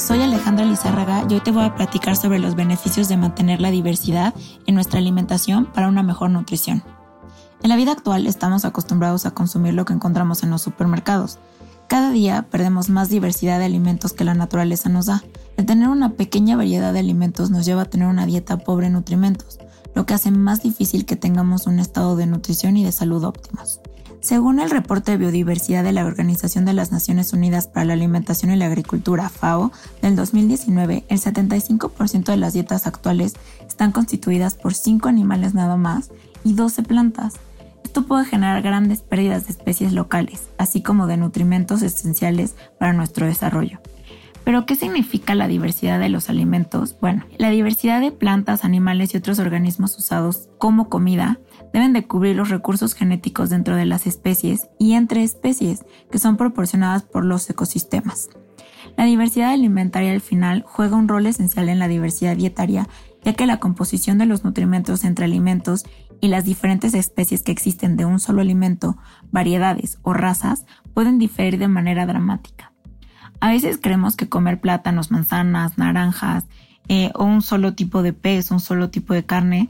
Soy Alejandra Lizárraga y hoy te voy a platicar sobre los beneficios de mantener la diversidad en nuestra alimentación para una mejor nutrición. En la vida actual estamos acostumbrados a consumir lo que encontramos en los supermercados. Cada día perdemos más diversidad de alimentos que la naturaleza nos da. El tener una pequeña variedad de alimentos nos lleva a tener una dieta pobre en nutrimentos, lo que hace más difícil que tengamos un estado de nutrición y de salud óptimos. Según el reporte de biodiversidad de la Organización de las Naciones Unidas para la Alimentación y la Agricultura, FAO, del 2019, el 75% de las dietas actuales están constituidas por 5 animales nada más y 12 plantas. Esto puede generar grandes pérdidas de especies locales, así como de nutrimentos esenciales para nuestro desarrollo. Pero, ¿qué significa la diversidad de los alimentos? Bueno, la diversidad de plantas, animales y otros organismos usados como comida deben de cubrir los recursos genéticos dentro de las especies y entre especies que son proporcionadas por los ecosistemas. La diversidad alimentaria al final juega un rol esencial en la diversidad dietaria, ya que la composición de los nutrimentos entre alimentos y las diferentes especies que existen de un solo alimento, variedades o razas pueden diferir de manera dramática. A veces creemos que comer plátanos, manzanas, naranjas eh, o un solo tipo de pez, un solo tipo de carne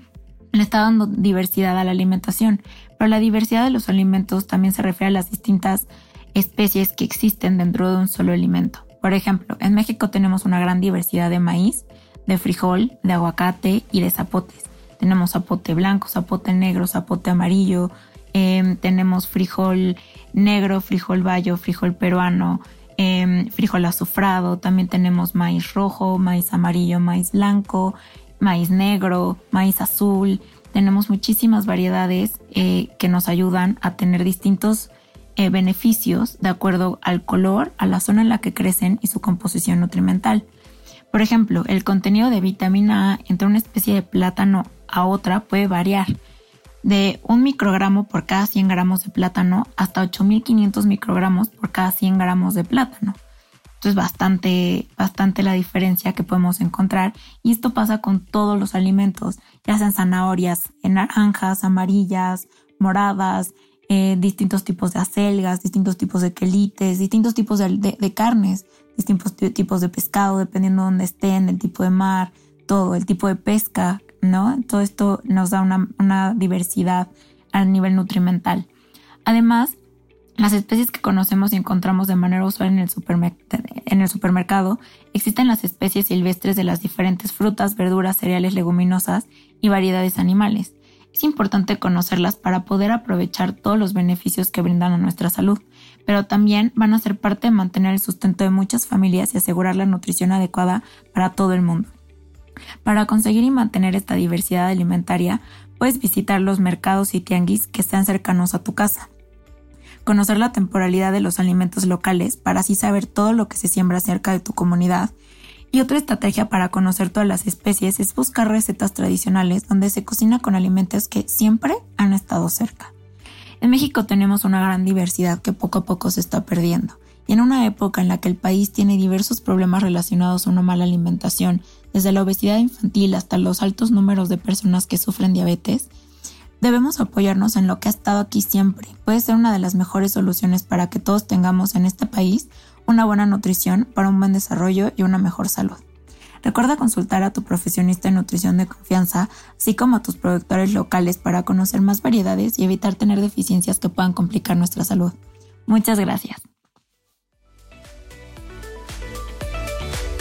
le está dando diversidad a la alimentación, pero la diversidad de los alimentos también se refiere a las distintas especies que existen dentro de un solo alimento. Por ejemplo, en México tenemos una gran diversidad de maíz, de frijol, de aguacate y de zapotes. Tenemos zapote blanco, zapote negro, zapote amarillo, em, tenemos frijol negro, frijol bayo, frijol peruano, em, frijol azufrado, también tenemos maíz rojo, maíz amarillo, maíz blanco, maíz negro, maíz azul. Tenemos muchísimas variedades eh, que nos ayudan a tener distintos eh, beneficios de acuerdo al color, a la zona en la que crecen y su composición nutrimental. Por ejemplo, el contenido de vitamina A entre una especie de plátano a otra puede variar de un microgramo por cada 100 gramos de plátano hasta 8500 microgramos por cada 100 gramos de plátano. Esto es bastante, bastante la diferencia que podemos encontrar. Y esto pasa con todos los alimentos, ya sean zanahorias, en naranjas, amarillas, moradas, eh, distintos tipos de acelgas, distintos tipos de quelites, distintos tipos de, carnes, distintos tipos de pescado, dependiendo de dónde estén, el tipo de mar, todo, el tipo de pesca, ¿no? Todo esto nos da una, diversidad a nivel nutrimental. Además, las especies que conocemos y encontramos de manera usual en el, en el, supermercado, existen las especies silvestres de las diferentes frutas, verduras, cereales, leguminosas y variedades animales. Es importante conocerlas para poder aprovechar todos los beneficios que brindan a nuestra salud, pero también van a ser parte de mantener el sustento de muchas familias y asegurar la nutrición adecuada para todo el mundo. Para conseguir y mantener esta diversidad alimentaria, puedes visitar los mercados y tianguis que estén cercanos a tu casa conocer la temporalidad de los alimentos locales para así saber todo lo que se siembra cerca de tu comunidad. Y otra estrategia para conocer todas las especies es buscar recetas tradicionales donde se cocina con alimentos que siempre han estado cerca. En México tenemos una gran diversidad que poco a poco se está perdiendo. Y en una época en la que el país tiene diversos problemas relacionados a una mala alimentación, desde la obesidad infantil hasta los altos números de personas que sufren diabetes, Debemos apoyarnos en lo que ha estado aquí siempre. Puede ser una de las mejores soluciones para que todos tengamos en este país una buena nutrición para un buen desarrollo y una mejor salud. Recuerda consultar a tu profesionista en nutrición de confianza, así como a tus productores locales para conocer más variedades y evitar tener deficiencias que puedan complicar nuestra salud. Muchas gracias.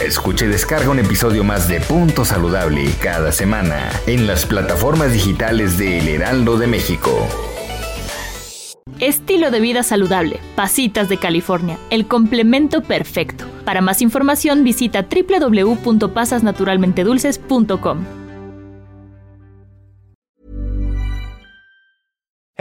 Escucha y descarga un episodio más de Punto Saludable cada semana en las plataformas digitales de El Heraldo de México. Estilo de vida saludable, Pasitas de California, el complemento perfecto. Para más información visita www.pasasnaturalmentedulces.com.